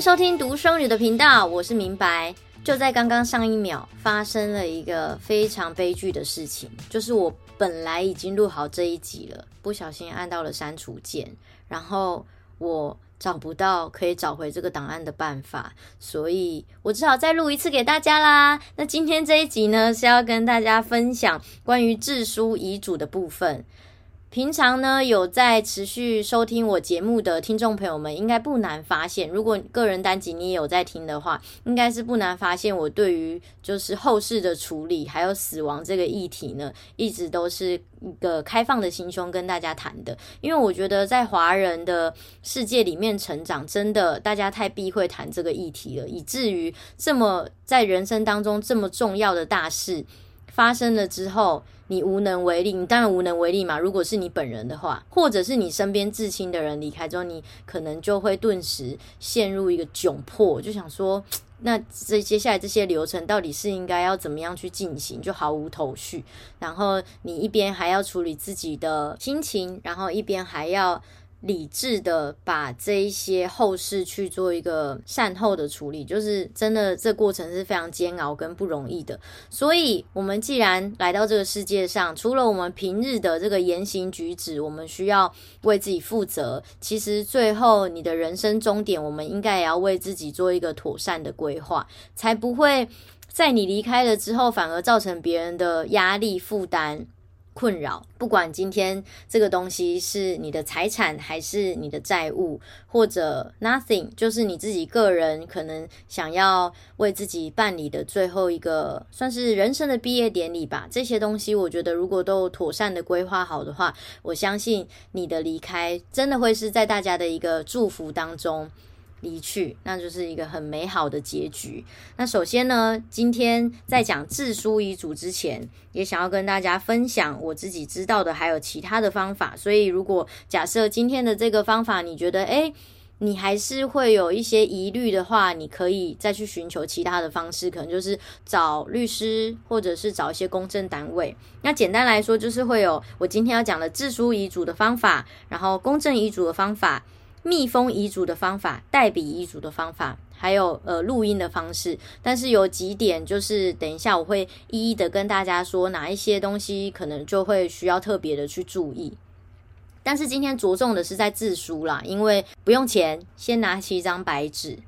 收听独生女的频道，我是明白。就在刚刚上一秒，发生了一个非常悲剧的事情，就是我本来已经录好这一集了，不小心按到了删除键，然后我找不到可以找回这个档案的办法，所以我只好再录一次给大家啦。那今天这一集呢，是要跟大家分享关于自书遗嘱的部分。平常呢，有在持续收听我节目的听众朋友们，应该不难发现，如果个人单集你也有在听的话，应该是不难发现我对于就是后事的处理还有死亡这个议题呢，一直都是一个开放的心胸跟大家谈的。因为我觉得在华人的世界里面成长，真的大家太避讳谈这个议题了，以至于这么在人生当中这么重要的大事发生了之后。你无能为力，你当然无能为力嘛。如果是你本人的话，或者是你身边至亲的人离开之后，你可能就会顿时陷入一个窘迫，就想说，那这接下来这些流程到底是应该要怎么样去进行，就毫无头绪。然后你一边还要处理自己的心情，然后一边还要。理智的把这一些后事去做一个善后的处理，就是真的这过程是非常煎熬跟不容易的。所以，我们既然来到这个世界上，除了我们平日的这个言行举止，我们需要为自己负责。其实，最后你的人生终点，我们应该也要为自己做一个妥善的规划，才不会在你离开了之后，反而造成别人的压力负担。困扰，不管今天这个东西是你的财产还是你的债务，或者 nothing，就是你自己个人可能想要为自己办理的最后一个，算是人生的毕业典礼吧。这些东西，我觉得如果都妥善的规划好的话，我相信你的离开真的会是在大家的一个祝福当中。离去，那就是一个很美好的结局。那首先呢，今天在讲自书遗嘱之前，也想要跟大家分享我自己知道的，还有其他的方法。所以，如果假设今天的这个方法你觉得，诶，你还是会有一些疑虑的话，你可以再去寻求其他的方式，可能就是找律师，或者是找一些公证单位。那简单来说，就是会有我今天要讲的自书遗嘱的方法，然后公证遗嘱的方法。密封遗嘱的方法、代笔遗嘱的方法，还有呃录音的方式，但是有几点就是等一下我会一一的跟大家说哪一些东西可能就会需要特别的去注意。但是今天着重的是在自书啦，因为不用钱，先拿起一张白纸，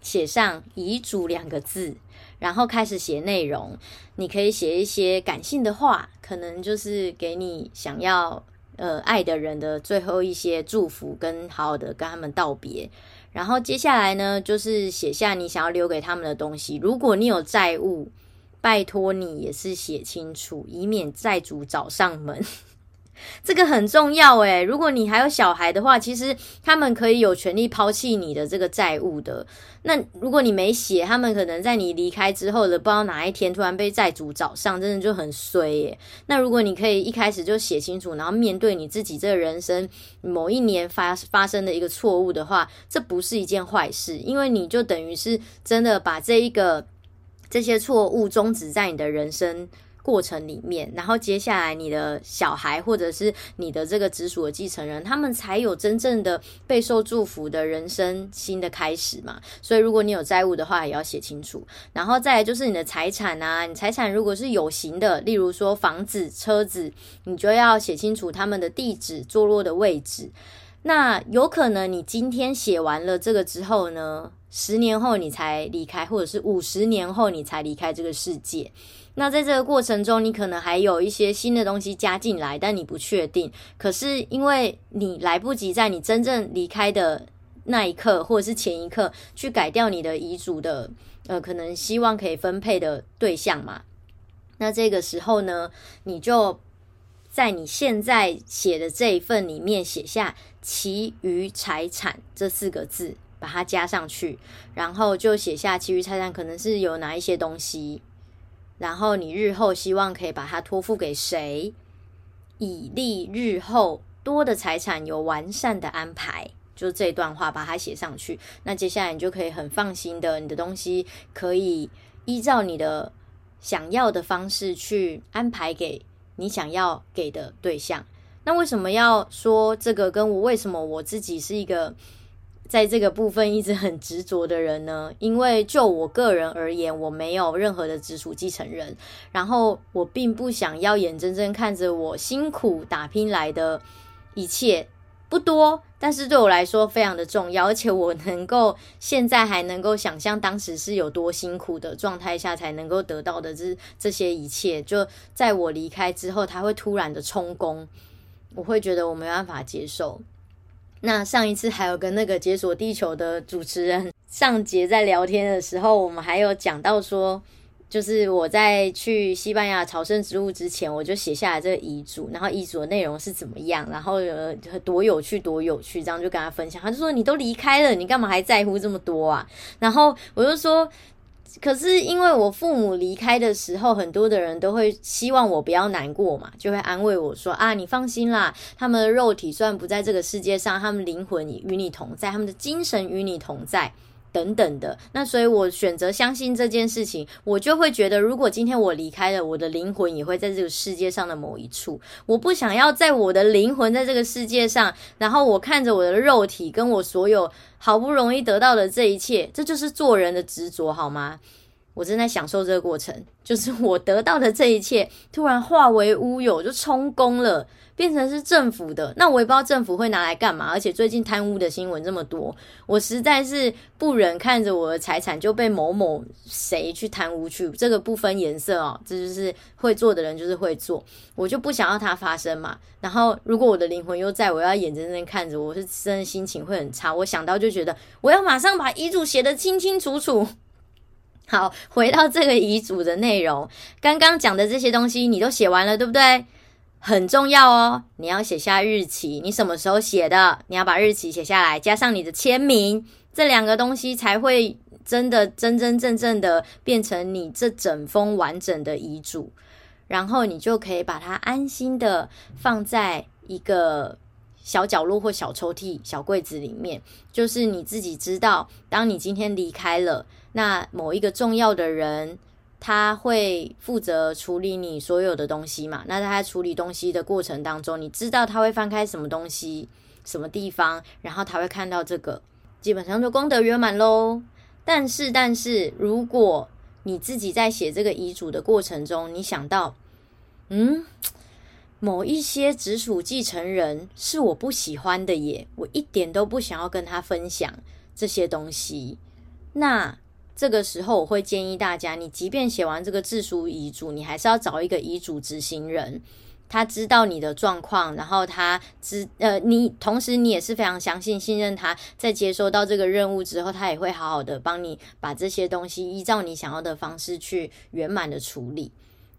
写上遗嘱两个字，然后开始写内容。你可以写一些感性的话，可能就是给你想要。呃，爱的人的最后一些祝福，跟好好的跟他们道别。然后接下来呢，就是写下你想要留给他们的东西。如果你有债务，拜托你也是写清楚，以免债主找上门。这个很重要诶，如果你还有小孩的话，其实他们可以有权利抛弃你的这个债务的。那如果你没写，他们可能在你离开之后的不知道哪一天突然被债主找上，真的就很衰耶。那如果你可以一开始就写清楚，然后面对你自己这个人生某一年发发生的一个错误的话，这不是一件坏事，因为你就等于是真的把这一个这些错误终止在你的人生过程里面，然后接下来你的小孩或者是你的这个直属的继承人，他们才有真正的备受祝福的人生新的开始嘛。所以如果你有债务的话，也要写清楚。然后再来就是你的财产啊，你财产如果是有形的，例如说房子、车子，你就要写清楚他们的地址、坐落的位置。那有可能你今天写完了这个之后呢，十年后你才离开，或者是五十年后你才离开这个世界。那在这个过程中，你可能还有一些新的东西加进来，但你不确定。可是因为你来不及在你真正离开的那一刻，或者是前一刻去改掉你的遗嘱的，呃，可能希望可以分配的对象嘛。那这个时候呢，你就在你现在写的这一份里面写下“其余财产”这四个字，把它加上去，然后就写下其余财产可能是有哪一些东西。然后你日后希望可以把它托付给谁，以利日后多的财产有完善的安排。就这段话把它写上去，那接下来你就可以很放心的，你的东西可以依照你的想要的方式去安排给你想要给的对象。那为什么要说这个？跟我为什么我自己是一个在这个部分一直很执着的人呢？因为就我个人而言，我没有任何的直属继承人，然后我并不想要眼睁睁看着我辛苦打拼来的一切不多，但是对我来说非常的重要，而且我能够现在还能够想象当时是有多辛苦的状态下才能够得到的这这些一切，就在我离开之后，他会突然的充公，我会觉得我没办法接受。那上一次还有跟那个解锁地球的主持人上节在聊天的时候，我们还有讲到说，就是我在去西班牙朝圣之路之前，我就写下来这个遗嘱，然后遗嘱的内容是怎么样，然后呃多有趣多有趣，这样就跟他分享。他就说：“你都离开了，你干嘛还在乎这么多啊？”然后我就说。可是因为我父母离开的时候，很多的人都会希望我不要难过嘛，就会安慰我说啊，你放心啦，他们的肉体虽然不在这个世界上，他们灵魂与你同在，他们的精神与你同在。等等的，那所以我选择相信这件事情，我就会觉得，如果今天我离开了，我的灵魂也会在这个世界上的某一处。我不想要在我的灵魂在这个世界上，然后我看着我的肉体跟我所有好不容易得到的这一切，这就是做人的执着，好吗？我正在享受这个过程，就是我得到的这一切突然化为乌有，就充公了，变成是政府的。那我也不知道政府会拿来干嘛。而且最近贪污的新闻这么多，我实在是不忍看着我的财产就被某某谁去贪污去。这个不分颜色哦，这就是会做的人就是会做，我就不想要它发生嘛。然后如果我的灵魂又在，我要眼睁睁看着，我是真的心情会很差。我想到就觉得我要马上把遗嘱写得清清楚楚。好，回到这个遗嘱的内容，刚刚讲的这些东西你都写完了，对不对？很重要哦，你要写下日期，你什么时候写的？你要把日期写下来，加上你的签名，这两个东西才会真的真真正正的变成你这整封完整的遗嘱，然后你就可以把它安心的放在一个小角落或小抽屉、小柜子里面，就是你自己知道，当你今天离开了。那某一个重要的人，他会负责处理你所有的东西嘛？那他处理东西的过程当中，你知道他会翻开什么东西、什么地方，然后他会看到这个，基本上就功德圆满喽。但是，但是如果你自己在写这个遗嘱的过程中，你想到，嗯，某一些直属继承人是我不喜欢的耶，我一点都不想要跟他分享这些东西，那。这个时候，我会建议大家，你即便写完这个自书遗嘱，你还是要找一个遗嘱执行人，他知道你的状况，然后他知呃，你同时你也是非常相信、信任他，在接收到这个任务之后，他也会好好的帮你把这些东西依照你想要的方式去圆满的处理。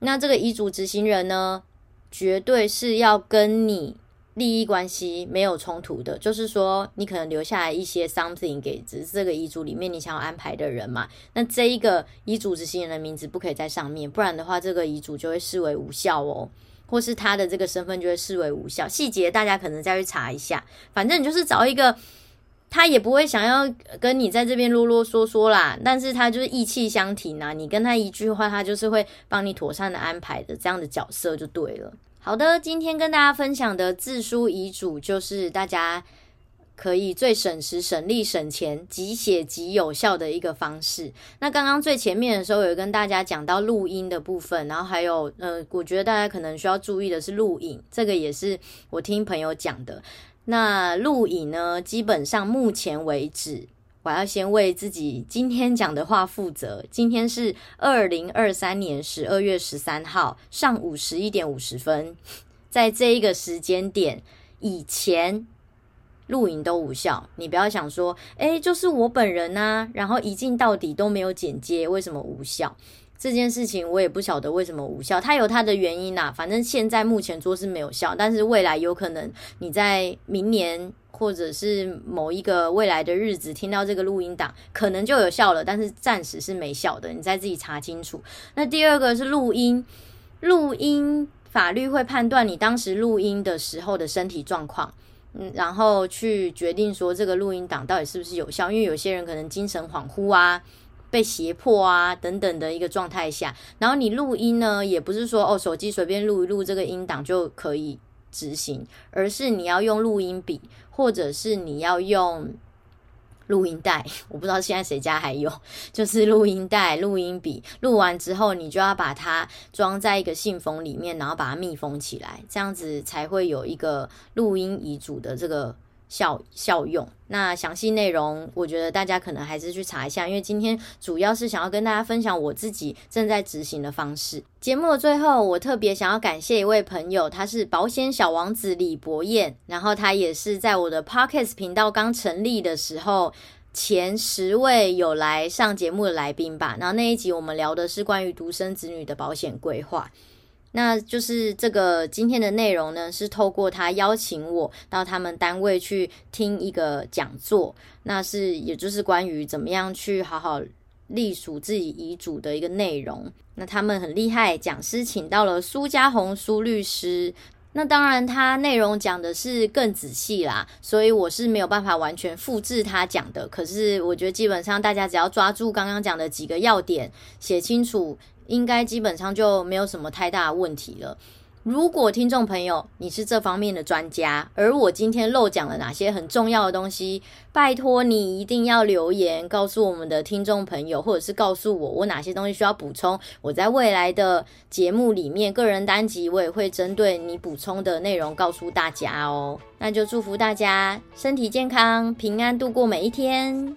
那这个遗嘱执行人呢，绝对是要跟你。利益关系没有冲突的，就是说你可能留下来一些 something 给只是这个遗嘱里面你想要安排的人嘛，那这一个遗嘱执行人的名字不可以在上面，不然的话这个遗嘱就会视为无效哦，或是他的这个身份就会视为无效。细节大家可能再去查一下，反正你就是找一个他也不会想要跟你在这边啰啰嗦嗦啦，但是他就是义气相挺啊，你跟他一句话，他就是会帮你妥善的安排的这样的角色就对了。好的，今天跟大家分享的自书遗嘱，就是大家可以最省时、省力、省钱、即写即有效的一个方式。那刚刚最前面的时候，有跟大家讲到录音的部分，然后还有，呃，我觉得大家可能需要注意的是录影，这个也是我听朋友讲的。那录影呢，基本上目前为止。我要先为自己今天讲的话负责。今天是二零二三年十二月十三号上午十一点五十分，在这一个时间点以前录影都无效。你不要想说，诶，就是我本人啊，然后一镜到底都没有剪接，为什么无效？这件事情我也不晓得为什么无效，它有它的原因呐。反正现在目前做是没有效，但是未来有可能你在明年。或者是某一个未来的日子听到这个录音档，可能就有效了，但是暂时是没效的，你再自己查清楚。那第二个是录音，录音法律会判断你当时录音的时候的身体状况，嗯，然后去决定说这个录音档到底是不是有效。因为有些人可能精神恍惚啊，被胁迫啊等等的一个状态下，然后你录音呢，也不是说哦手机随便录一录这个音档就可以执行，而是你要用录音笔，或者是你要用录音带，我不知道现在谁家还有，就是录音带、录音笔，录完之后你就要把它装在一个信封里面，然后把它密封起来，这样子才会有一个录音遗嘱的这个。效效用，那详细内容，我觉得大家可能还是去查一下，因为今天主要是想要跟大家分享我自己正在执行的方式。节目的最后，我特别想要感谢一位朋友，他是保险小王子李博彦，然后他也是在我的 Podcast 频道刚成立的时候前十位有来上节目的来宾吧。然后那一集我们聊的是关于独生子女的保险规划。那就是这个今天的内容呢，是透过他邀请我到他们单位去听一个讲座，那是也就是关于怎么样去好好隶属自己遗嘱的一个内容。那他们很厉害，讲师请到了苏家红苏律师。那当然，他内容讲的是更仔细啦，所以我是没有办法完全复制他讲的。可是我觉得基本上大家只要抓住刚刚讲的几个要点，写清楚。应该基本上就没有什么太大问题了。如果听众朋友你是这方面的专家，而我今天漏讲了哪些很重要的东西，拜托你一定要留言告诉我们的听众朋友，或者是告诉我我哪些东西需要补充。我在未来的节目里面，个人单集我也会针对你补充的内容告诉大家哦。那就祝福大家身体健康，平安度过每一天。